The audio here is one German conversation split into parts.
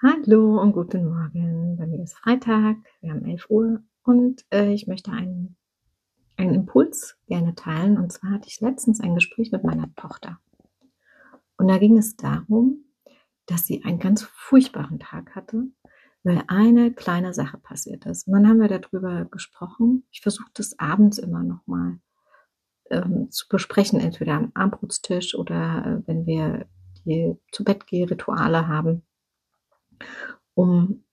Hallo und guten Morgen. Bei mir ist Freitag, wir haben 11 Uhr und äh, ich möchte einen, einen Impuls gerne teilen. Und zwar hatte ich letztens ein Gespräch mit meiner Tochter. Und da ging es darum, dass sie einen ganz furchtbaren Tag hatte, weil eine kleine Sache passiert ist. Und dann haben wir darüber gesprochen. Ich versuche das abends immer nochmal ähm, zu besprechen, entweder am Abendbrotstisch oder äh, wenn wir die zu Bett Rituale haben um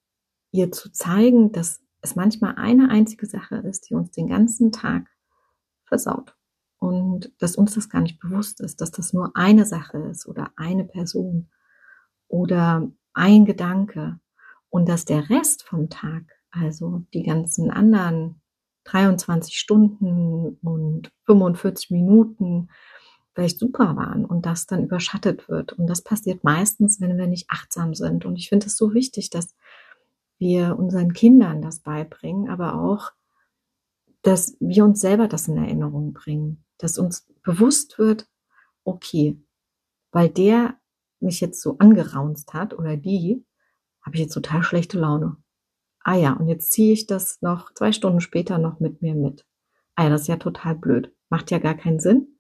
ihr zu zeigen, dass es manchmal eine einzige Sache ist, die uns den ganzen Tag versaut. Und dass uns das gar nicht bewusst ist, dass das nur eine Sache ist oder eine Person oder ein Gedanke und dass der Rest vom Tag, also die ganzen anderen 23 Stunden und 45 Minuten vielleicht super waren und das dann überschattet wird. Und das passiert meistens, wenn wir nicht achtsam sind. Und ich finde es so wichtig, dass wir unseren Kindern das beibringen, aber auch, dass wir uns selber das in Erinnerung bringen, dass uns bewusst wird, okay, weil der mich jetzt so angeraunzt hat oder die, habe ich jetzt total schlechte Laune. Ah ja, und jetzt ziehe ich das noch zwei Stunden später noch mit mir mit. Ah ja, das ist ja total blöd. Macht ja gar keinen Sinn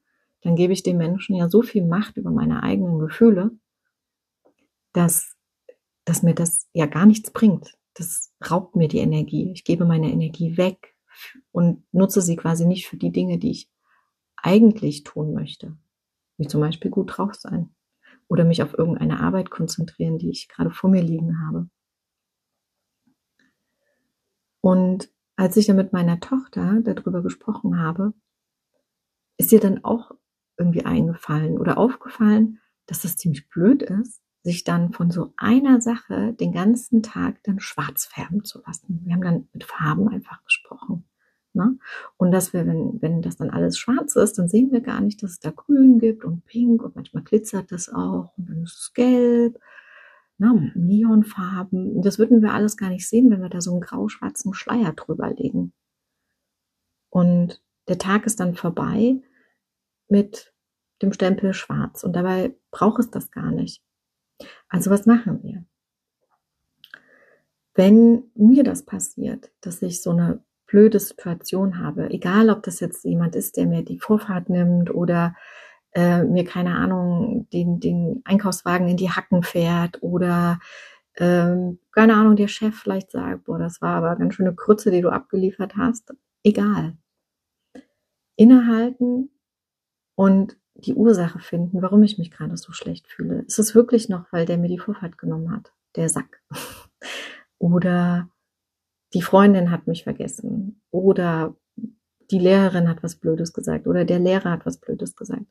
dann gebe ich dem Menschen ja so viel Macht über meine eigenen Gefühle, dass, dass mir das ja gar nichts bringt. Das raubt mir die Energie. Ich gebe meine Energie weg und nutze sie quasi nicht für die Dinge, die ich eigentlich tun möchte. Wie zum Beispiel gut drauf sein oder mich auf irgendeine Arbeit konzentrieren, die ich gerade vor mir liegen habe. Und als ich dann mit meiner Tochter darüber gesprochen habe, ist ihr dann auch irgendwie eingefallen oder aufgefallen, dass das ziemlich blöd ist, sich dann von so einer Sache den ganzen Tag dann schwarz färben zu lassen. Wir haben dann mit Farben einfach gesprochen. Ne? Und dass wir, wenn, wenn das dann alles schwarz ist, dann sehen wir gar nicht, dass es da grün gibt und pink und manchmal glitzert das auch und dann ist es gelb, ne? Neonfarben. Das würden wir alles gar nicht sehen, wenn wir da so einen grau-schwarzen Schleier drüber legen. Und der Tag ist dann vorbei mit dem Stempel schwarz. Und dabei braucht es das gar nicht. Also was machen wir? Wenn mir das passiert, dass ich so eine blöde Situation habe, egal ob das jetzt jemand ist, der mir die Vorfahrt nimmt oder äh, mir keine Ahnung den, den Einkaufswagen in die Hacken fährt oder ähm, keine Ahnung, der Chef vielleicht sagt, boah, das war aber ganz schöne Krütze, die du abgeliefert hast. Egal. Innehalten, und die Ursache finden, warum ich mich gerade so schlecht fühle. Ist es wirklich noch, weil der mir die Vorfahrt genommen hat, der Sack? Oder die Freundin hat mich vergessen. Oder die Lehrerin hat was Blödes gesagt. Oder der Lehrer hat was Blödes gesagt.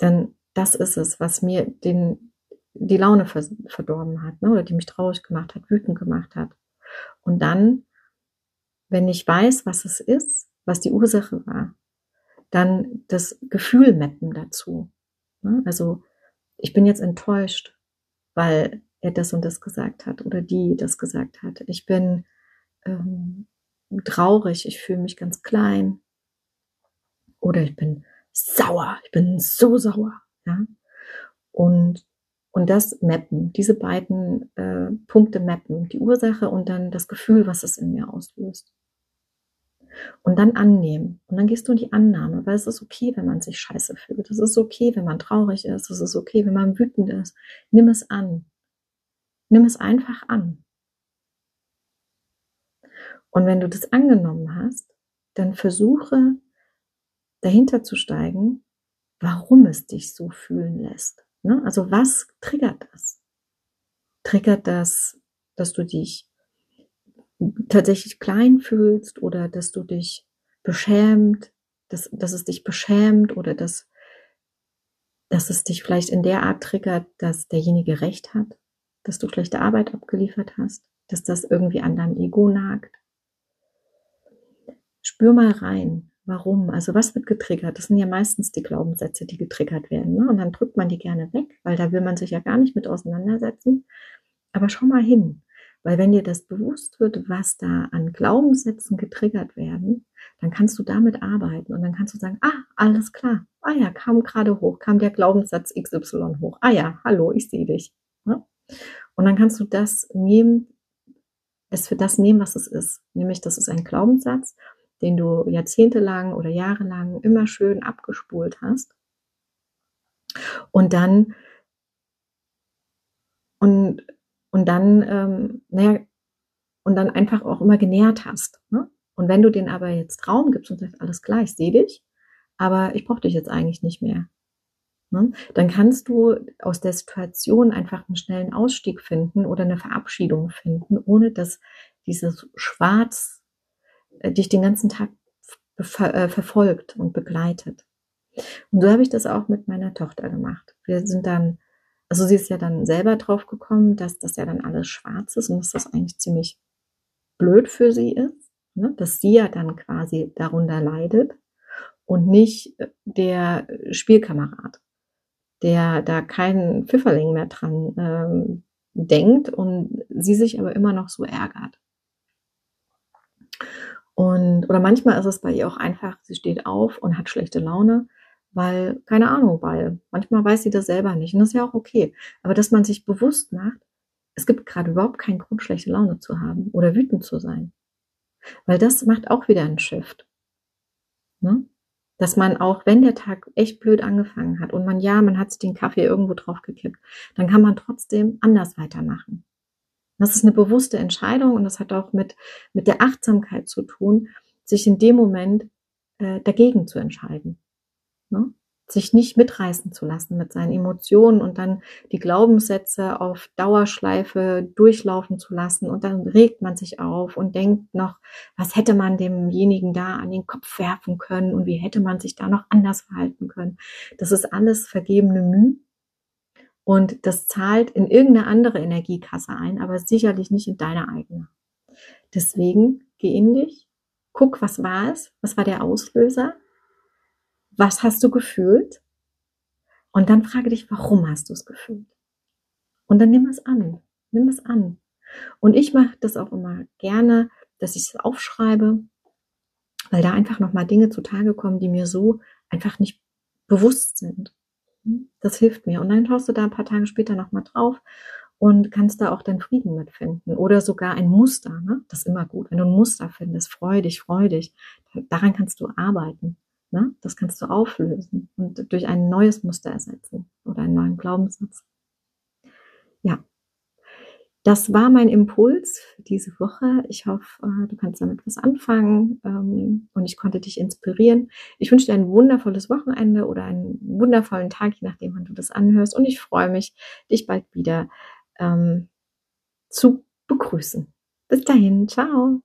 Denn das ist es, was mir den, die Laune verdorben hat, ne? oder die mich traurig gemacht hat, wütend gemacht hat. Und dann, wenn ich weiß, was es ist, was die Ursache war, dann das Gefühl mappen dazu. Ne? Also ich bin jetzt enttäuscht, weil er das und das gesagt hat oder die das gesagt hat. Ich bin ähm, traurig, ich fühle mich ganz klein oder ich bin sauer, ich bin so sauer. Ja? Und, und das mappen, diese beiden äh, Punkte mappen, die Ursache und dann das Gefühl, was es in mir auslöst. Und dann annehmen. Und dann gehst du in die Annahme, weil es ist okay, wenn man sich scheiße fühlt. Es ist okay, wenn man traurig ist. Es ist okay, wenn man wütend ist. Nimm es an. Nimm es einfach an. Und wenn du das angenommen hast, dann versuche dahinter zu steigen, warum es dich so fühlen lässt. Ne? Also was triggert das? Triggert das, dass du dich tatsächlich klein fühlst oder dass du dich beschämt, dass, dass es dich beschämt oder dass, dass es dich vielleicht in der Art triggert, dass derjenige recht hat, dass du schlechte Arbeit abgeliefert hast, dass das irgendwie an deinem Ego nagt. Spür mal rein, warum, also was wird getriggert? Das sind ja meistens die Glaubenssätze, die getriggert werden. Ne? Und dann drückt man die gerne weg, weil da will man sich ja gar nicht mit auseinandersetzen. Aber schau mal hin, weil wenn dir das bewusst wird, was da an Glaubenssätzen getriggert werden, dann kannst du damit arbeiten und dann kannst du sagen, ah, alles klar. Ah ja, kam gerade hoch, kam der Glaubenssatz XY hoch. Ah ja, hallo, ich sehe dich. Und dann kannst du das nehmen, es für das nehmen, was es ist. Nämlich, das ist ein Glaubenssatz, den du jahrzehntelang oder jahrelang immer schön abgespult hast. Und dann, und, und dann, ähm, naja, und dann einfach auch immer genährt hast. Ne? Und wenn du den aber jetzt Raum gibst und sagst, alles klar, ich sehe dich, aber ich brauche dich jetzt eigentlich nicht mehr. Ne? Dann kannst du aus der Situation einfach einen schnellen Ausstieg finden oder eine Verabschiedung finden, ohne dass dieses Schwarz äh, dich den ganzen Tag ver äh, verfolgt und begleitet. Und so habe ich das auch mit meiner Tochter gemacht. Wir sind dann, also sie ist ja dann selber drauf gekommen, dass das ja dann alles schwarz ist und dass das eigentlich ziemlich blöd für sie ist, ne? dass sie ja dann quasi darunter leidet und nicht der Spielkamerad, der da keinen Pfifferling mehr dran ähm, denkt und sie sich aber immer noch so ärgert. Und, oder manchmal ist es bei ihr auch einfach, sie steht auf und hat schlechte Laune, weil, keine Ahnung, weil manchmal weiß sie das selber nicht und das ist ja auch okay. Aber dass man sich bewusst macht, es gibt gerade überhaupt keinen Grund, schlechte Laune zu haben oder wütend zu sein. Weil das macht auch wieder einen Shift. Ne? Dass man auch, wenn der Tag echt blöd angefangen hat und man, ja, man hat sich den Kaffee irgendwo drauf gekippt, dann kann man trotzdem anders weitermachen. Das ist eine bewusste Entscheidung und das hat auch mit, mit der Achtsamkeit zu tun, sich in dem Moment äh, dagegen zu entscheiden. Ne? sich nicht mitreißen zu lassen mit seinen Emotionen und dann die Glaubenssätze auf Dauerschleife durchlaufen zu lassen und dann regt man sich auf und denkt noch, was hätte man demjenigen da an den Kopf werfen können und wie hätte man sich da noch anders verhalten können. Das ist alles vergebene Mühe und das zahlt in irgendeine andere Energiekasse ein, aber sicherlich nicht in deine eigene. Deswegen geh in dich, guck, was war es, was war der Auslöser was hast du gefühlt? Und dann frage dich, warum hast du es gefühlt? Und dann nimm es an. Nimm es an. Und ich mache das auch immer gerne, dass ich es aufschreibe, weil da einfach nochmal Dinge zutage kommen, die mir so einfach nicht bewusst sind. Das hilft mir. Und dann schaust du da ein paar Tage später nochmal drauf und kannst da auch deinen Frieden mitfinden. Oder sogar ein Muster. Ne? Das ist immer gut. Wenn du ein Muster findest, freu dich, freu dich. Daran kannst du arbeiten. Ne? Das kannst du auflösen und durch ein neues Muster ersetzen oder einen neuen Glaubenssatz. Ja, das war mein Impuls für diese Woche. Ich hoffe, du kannst damit was anfangen ähm, und ich konnte dich inspirieren. Ich wünsche dir ein wundervolles Wochenende oder einen wundervollen Tag, je nachdem, wann du das anhörst. Und ich freue mich, dich bald wieder ähm, zu begrüßen. Bis dahin, ciao.